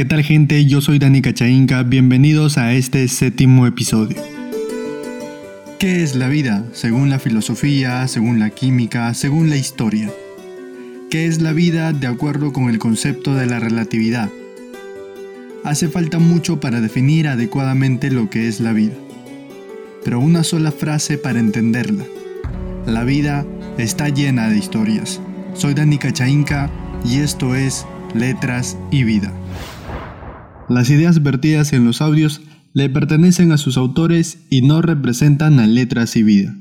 ¿Qué tal gente? Yo soy Dani Cachainca, bienvenidos a este séptimo episodio. ¿Qué es la vida? Según la filosofía, según la química, según la historia. ¿Qué es la vida de acuerdo con el concepto de la relatividad? Hace falta mucho para definir adecuadamente lo que es la vida, pero una sola frase para entenderla. La vida está llena de historias. Soy Dani Cachainca y esto es Letras y Vida. Las ideas vertidas en los audios le pertenecen a sus autores y no representan a letras y vida.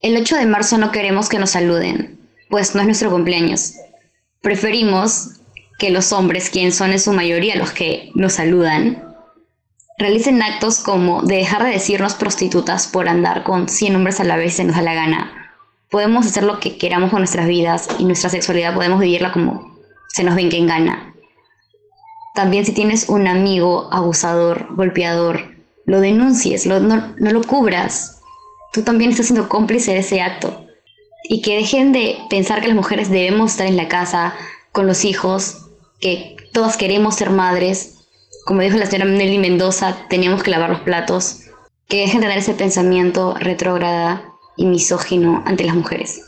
El 8 de marzo no queremos que nos saluden, pues no es nuestro cumpleaños. Preferimos que los hombres, quienes son en su mayoría los que nos saludan, realicen actos como de dejar de decirnos prostitutas por andar con 100 hombres a la vez se nos da la gana. Podemos hacer lo que queramos con nuestras vidas y nuestra sexualidad podemos vivirla como se nos venga en gana. También si tienes un amigo abusador, golpeador, lo denuncies, no, lo cubras. Tú también estás siendo cómplice de ese acto. Y que dejen de pensar que las mujeres debemos estar en la casa con los hijos, que todas queremos ser madres. Como dijo la señora Nelly Mendoza, teníamos que lavar los platos. Que dejen de tener ese pensamiento retrógrada y misógino ante las mujeres.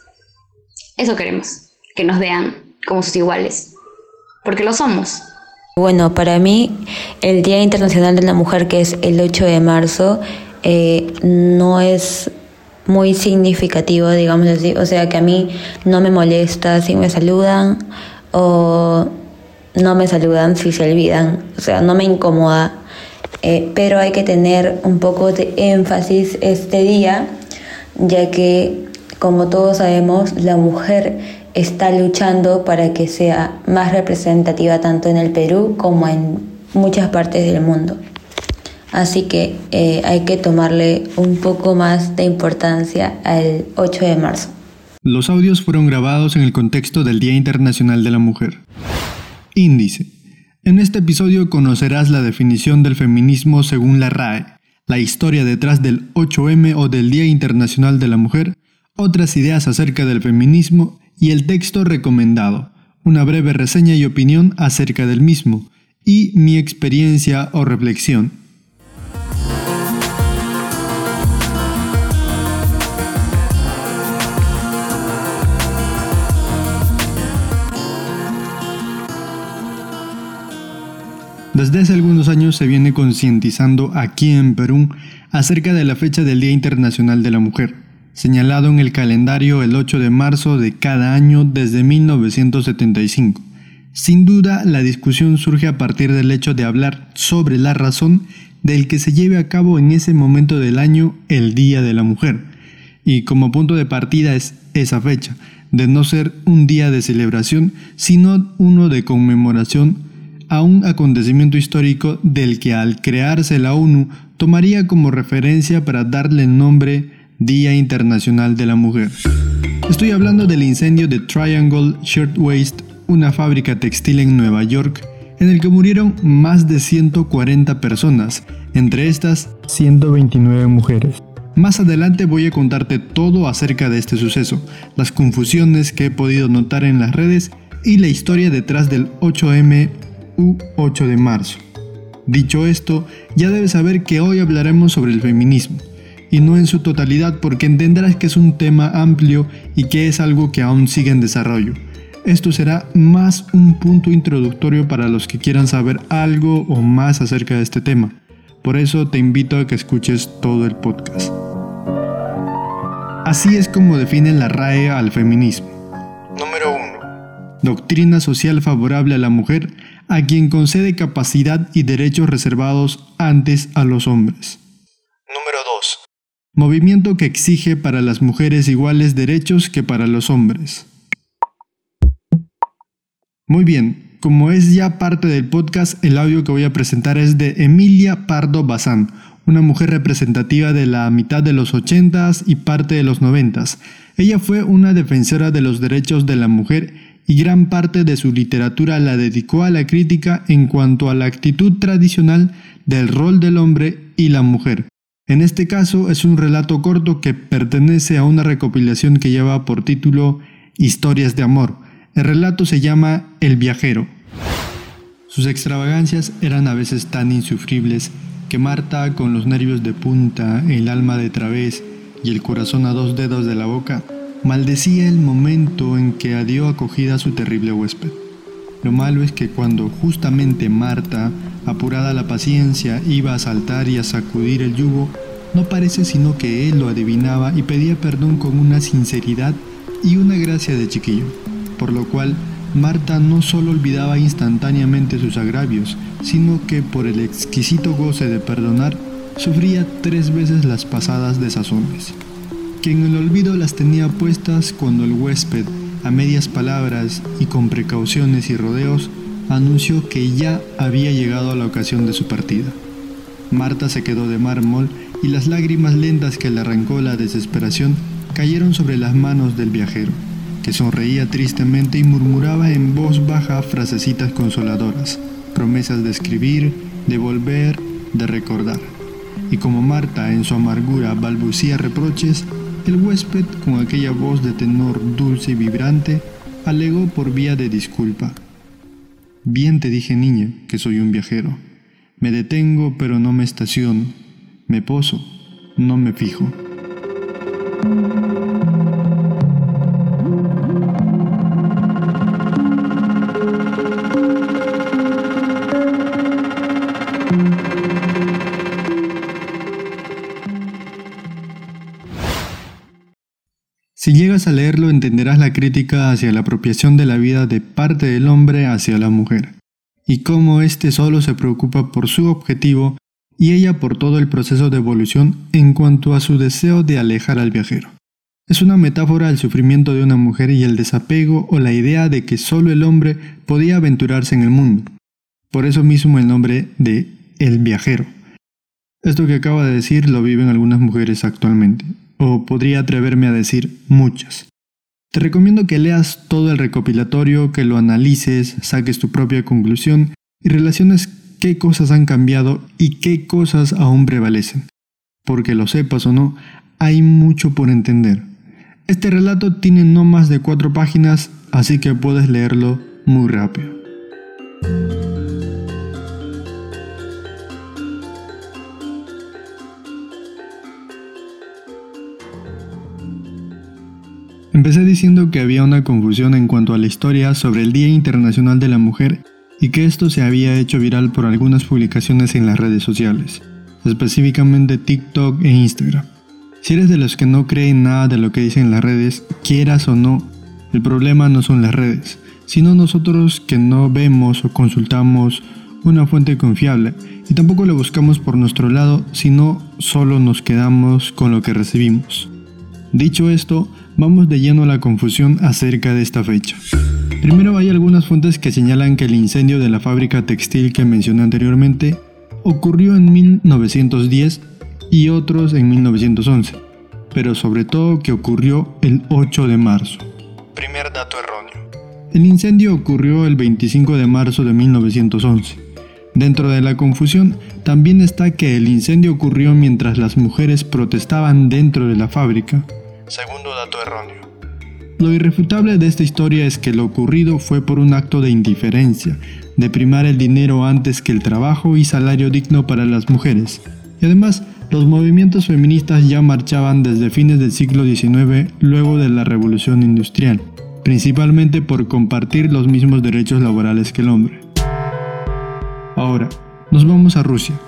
Eso queremos, que nos vean como sus iguales. Porque lo somos. Bueno, para mí el Día Internacional de la Mujer, que es el 8 de marzo, eh, no es muy significativo, digamos así. O sea que a mí no me molesta si me saludan o no me saludan si se olvidan. O sea, no me incomoda. Eh, pero hay que tener un poco de énfasis este día, ya que, como todos sabemos, la mujer está luchando para que sea más representativa tanto en el Perú como en muchas partes del mundo. Así que eh, hay que tomarle un poco más de importancia al 8 de marzo. Los audios fueron grabados en el contexto del Día Internacional de la Mujer. Índice. En este episodio conocerás la definición del feminismo según la RAE, la historia detrás del 8M o del Día Internacional de la Mujer, otras ideas acerca del feminismo y el texto recomendado, una breve reseña y opinión acerca del mismo, y mi experiencia o reflexión. Desde hace algunos años se viene concientizando aquí en Perú acerca de la fecha del Día Internacional de la Mujer señalado en el calendario el 8 de marzo de cada año desde 1975. Sin duda, la discusión surge a partir del hecho de hablar sobre la razón del que se lleve a cabo en ese momento del año el Día de la Mujer. Y como punto de partida es esa fecha, de no ser un día de celebración, sino uno de conmemoración a un acontecimiento histórico del que al crearse la ONU tomaría como referencia para darle nombre Día Internacional de la Mujer. Estoy hablando del incendio de Triangle Shirtwaist, una fábrica textil en Nueva York, en el que murieron más de 140 personas, entre estas 129 mujeres. Más adelante voy a contarte todo acerca de este suceso, las confusiones que he podido notar en las redes y la historia detrás del 8M u 8 de marzo. Dicho esto, ya debes saber que hoy hablaremos sobre el feminismo y no en su totalidad porque entenderás que es un tema amplio y que es algo que aún sigue en desarrollo. Esto será más un punto introductorio para los que quieran saber algo o más acerca de este tema. Por eso te invito a que escuches todo el podcast. Así es como define la RAE al feminismo. Número 1. Doctrina social favorable a la mujer a quien concede capacidad y derechos reservados antes a los hombres. Número 2 movimiento que exige para las mujeres iguales derechos que para los hombres. Muy bien, como es ya parte del podcast, el audio que voy a presentar es de Emilia Pardo Bazán, una mujer representativa de la mitad de los 80s y parte de los 90s. Ella fue una defensora de los derechos de la mujer y gran parte de su literatura la dedicó a la crítica en cuanto a la actitud tradicional del rol del hombre y la mujer. En este caso es un relato corto que pertenece a una recopilación que lleva por título Historias de Amor. El relato se llama El viajero. Sus extravagancias eran a veces tan insufribles que Marta, con los nervios de punta, el alma de través y el corazón a dos dedos de la boca, maldecía el momento en que dio acogida a su terrible huésped. Lo malo es que cuando justamente Marta, apurada la paciencia, iba a saltar y a sacudir el yugo, no parece sino que él lo adivinaba y pedía perdón con una sinceridad y una gracia de chiquillo, por lo cual Marta no solo olvidaba instantáneamente sus agravios, sino que por el exquisito goce de perdonar, sufría tres veces las pasadas desazones. Que en el olvido las tenía puestas cuando el huésped, a medias palabras y con precauciones y rodeos, anunció que ya había llegado a la ocasión de su partida. Marta se quedó de mármol y las lágrimas lentas que le arrancó la desesperación cayeron sobre las manos del viajero que sonreía tristemente y murmuraba en voz baja frasecitas consoladoras, promesas de escribir, de volver, de recordar. Y como Marta en su amargura balbucía reproches, el huésped, con aquella voz de tenor dulce y vibrante, alegó por vía de disculpa. Bien te dije, niña, que soy un viajero. Me detengo, pero no me estaciono. Me poso, no me fijo. Si llegas a leerlo entenderás la crítica hacia la apropiación de la vida de parte del hombre hacia la mujer, y cómo éste solo se preocupa por su objetivo y ella por todo el proceso de evolución en cuanto a su deseo de alejar al viajero. Es una metáfora del sufrimiento de una mujer y el desapego o la idea de que solo el hombre podía aventurarse en el mundo. Por eso mismo el nombre de El viajero. Esto que acabo de decir lo viven algunas mujeres actualmente, o podría atreverme a decir muchas. Te recomiendo que leas todo el recopilatorio, que lo analices, saques tu propia conclusión y relaciones qué cosas han cambiado y qué cosas aún prevalecen. Porque lo sepas o no, hay mucho por entender. Este relato tiene no más de cuatro páginas, así que puedes leerlo muy rápido. Empecé diciendo que había una confusión en cuanto a la historia sobre el Día Internacional de la Mujer y que esto se había hecho viral por algunas publicaciones en las redes sociales, específicamente TikTok e Instagram. Si eres de los que no creen nada de lo que dicen las redes, quieras o no, el problema no son las redes, sino nosotros que no vemos o consultamos una fuente confiable y tampoco lo buscamos por nuestro lado, sino solo nos quedamos con lo que recibimos. Dicho esto, vamos de lleno a la confusión acerca de esta fecha. Primero hay algunas fuentes que señalan que el incendio de la fábrica textil que mencioné anteriormente ocurrió en 1910 y otros en 1911, pero sobre todo que ocurrió el 8 de marzo. Primer dato erróneo. El incendio ocurrió el 25 de marzo de 1911. Dentro de la confusión también está que el incendio ocurrió mientras las mujeres protestaban dentro de la fábrica. Segundo dato erróneo. Lo irrefutable de esta historia es que lo ocurrido fue por un acto de indiferencia, de primar el dinero antes que el trabajo y salario digno para las mujeres. Y además, los movimientos feministas ya marchaban desde fines del siglo XIX luego de la Revolución Industrial, principalmente por compartir los mismos derechos laborales que el hombre. Ahora, nos vamos a Rusia.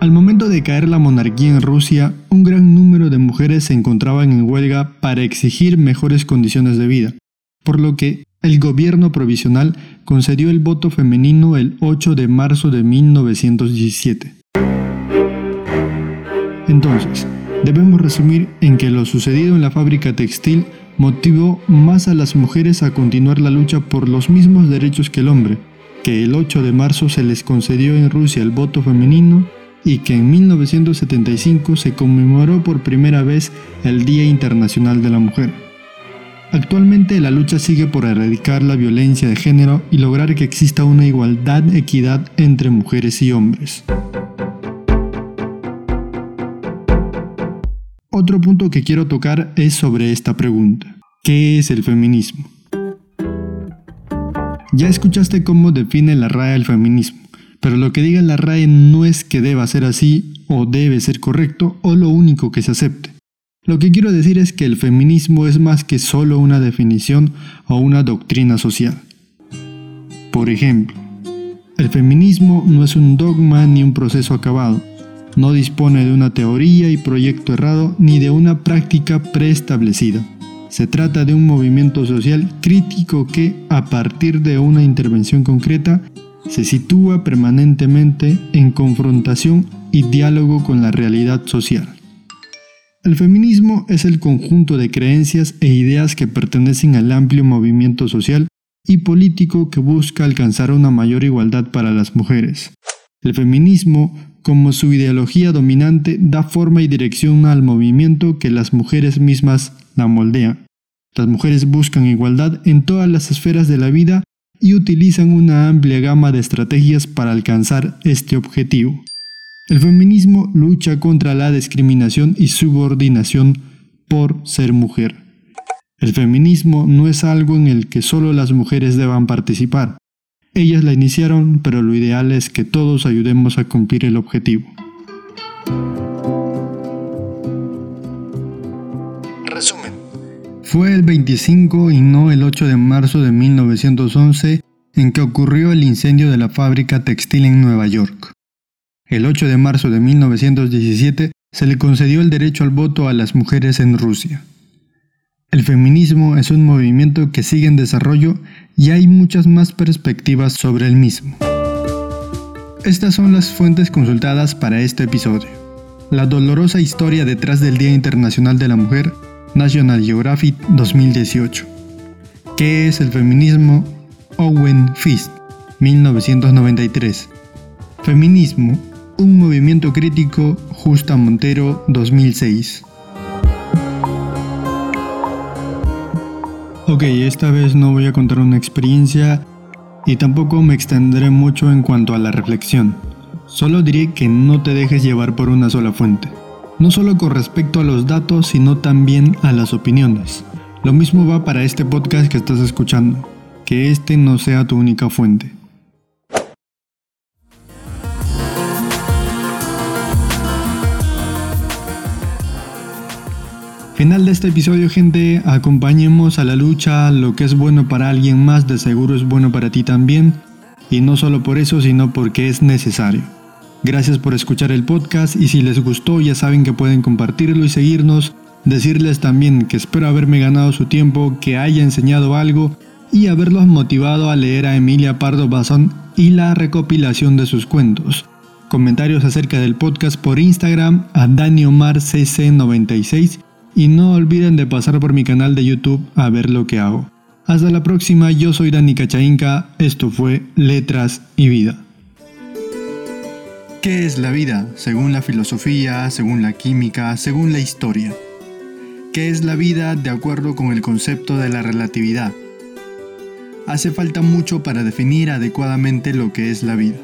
Al momento de caer la monarquía en Rusia, un gran número de mujeres se encontraban en huelga para exigir mejores condiciones de vida, por lo que el gobierno provisional concedió el voto femenino el 8 de marzo de 1917. Entonces, debemos resumir en que lo sucedido en la fábrica textil motivó más a las mujeres a continuar la lucha por los mismos derechos que el hombre, que el 8 de marzo se les concedió en Rusia el voto femenino y que en 1975 se conmemoró por primera vez el Día Internacional de la Mujer. Actualmente la lucha sigue por erradicar la violencia de género y lograr que exista una igualdad, equidad entre mujeres y hombres. Otro punto que quiero tocar es sobre esta pregunta. ¿Qué es el feminismo? Ya escuchaste cómo define la RAE el feminismo, pero lo que diga la RAE no es que deba ser así o debe ser correcto o lo único que se acepte. Lo que quiero decir es que el feminismo es más que solo una definición o una doctrina social. Por ejemplo, el feminismo no es un dogma ni un proceso acabado. No dispone de una teoría y proyecto errado ni de una práctica preestablecida. Se trata de un movimiento social crítico que, a partir de una intervención concreta, se sitúa permanentemente en confrontación y diálogo con la realidad social. El feminismo es el conjunto de creencias e ideas que pertenecen al amplio movimiento social y político que busca alcanzar una mayor igualdad para las mujeres. El feminismo, como su ideología dominante, da forma y dirección al movimiento que las mujeres mismas la moldean. Las mujeres buscan igualdad en todas las esferas de la vida y utilizan una amplia gama de estrategias para alcanzar este objetivo. El feminismo lucha contra la discriminación y subordinación por ser mujer. El feminismo no es algo en el que solo las mujeres deban participar. Ellas la iniciaron, pero lo ideal es que todos ayudemos a cumplir el objetivo. Fue el 25 y no el 8 de marzo de 1911 en que ocurrió el incendio de la fábrica textil en Nueva York. El 8 de marzo de 1917 se le concedió el derecho al voto a las mujeres en Rusia. El feminismo es un movimiento que sigue en desarrollo y hay muchas más perspectivas sobre el mismo. Estas son las fuentes consultadas para este episodio. La dolorosa historia detrás del Día Internacional de la Mujer, National Geographic 2018. ¿Qué es el feminismo? Owen Fist, 1993. Feminismo, un movimiento crítico, Justa Montero, 2006. Ok, esta vez no voy a contar una experiencia y tampoco me extenderé mucho en cuanto a la reflexión. Solo diré que no te dejes llevar por una sola fuente. No solo con respecto a los datos, sino también a las opiniones. Lo mismo va para este podcast que estás escuchando. Que este no sea tu única fuente. Final de este episodio, gente. Acompañemos a la lucha. Lo que es bueno para alguien más, de seguro es bueno para ti también. Y no solo por eso, sino porque es necesario. Gracias por escuchar el podcast y si les gustó ya saben que pueden compartirlo y seguirnos. Decirles también que espero haberme ganado su tiempo, que haya enseñado algo y haberlos motivado a leer a Emilia Pardo Bazón y la recopilación de sus cuentos. Comentarios acerca del podcast por Instagram a DaniOmarCC96 y no olviden de pasar por mi canal de YouTube a ver lo que hago. Hasta la próxima, yo soy Dani Cachainca, esto fue Letras y Vida. ¿Qué es la vida? Según la filosofía, según la química, según la historia. ¿Qué es la vida de acuerdo con el concepto de la relatividad? Hace falta mucho para definir adecuadamente lo que es la vida.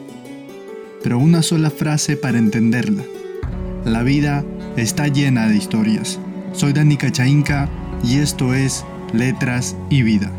Pero una sola frase para entenderla. La vida está llena de historias. Soy Dani Cachainca y esto es Letras y Vida.